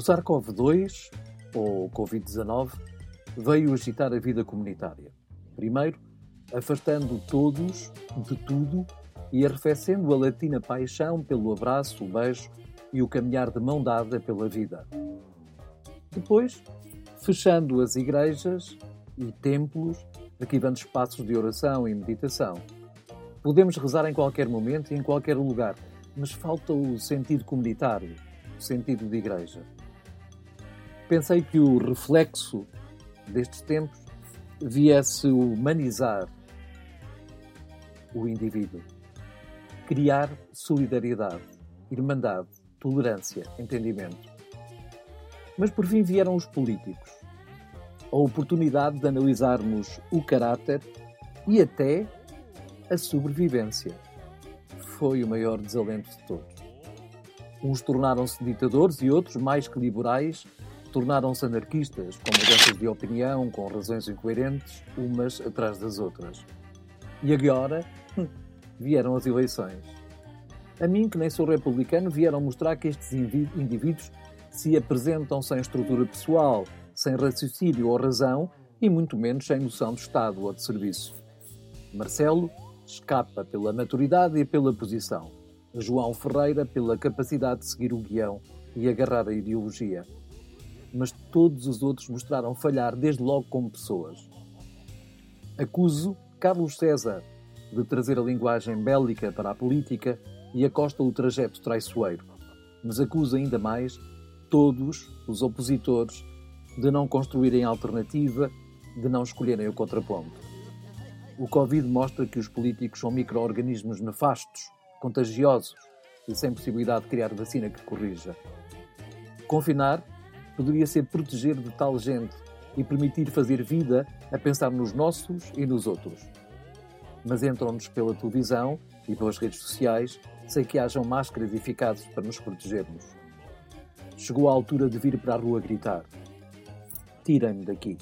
O SARS-CoV-2, ou Covid-19, veio agitar a vida comunitária. Primeiro, afastando todos de tudo e arrefecendo a latina paixão pelo abraço, o beijo e o caminhar de mão dada pela vida. Depois, fechando as igrejas e templos, arquivando espaços de oração e meditação. Podemos rezar em qualquer momento e em qualquer lugar, mas falta o sentido comunitário, o sentido de igreja. Pensei que o reflexo destes tempos viesse humanizar o indivíduo, criar solidariedade, irmandade, tolerância, entendimento. Mas por fim vieram os políticos. A oportunidade de analisarmos o caráter e até a sobrevivência. Foi o maior desalento de todos. Uns tornaram-se ditadores e outros, mais que liberais, tornaram-se anarquistas, com mudanças de opinião, com razões incoerentes, umas atrás das outras. E agora hum, vieram as eleições. A mim, que nem sou republicano, vieram mostrar que estes indivíduos se apresentam sem estrutura pessoal, sem raciocínio ou razão e muito menos sem noção de Estado ou de serviço. Marcelo escapa pela maturidade e pela posição. João Ferreira pela capacidade de seguir o guião e agarrar a ideologia mas todos os outros mostraram falhar desde logo como pessoas. Acuso Carlos César de trazer a linguagem bélica para a política e acosta o trajeto traiçoeiro, mas acuso ainda mais todos os opositores de não construírem alternativa, de não escolherem o contraponto. O Covid mostra que os políticos são micro-organismos nefastos, contagiosos e sem possibilidade de criar vacina que corrija. Confinar poderia ser proteger de tal gente e permitir fazer vida a pensar nos nossos e nos outros. Mas entram-nos pela televisão e pelas redes sociais sem que hajam máscaras eficazes para nos protegermos. Chegou a altura de vir para a rua gritar: Tirem-me daqui.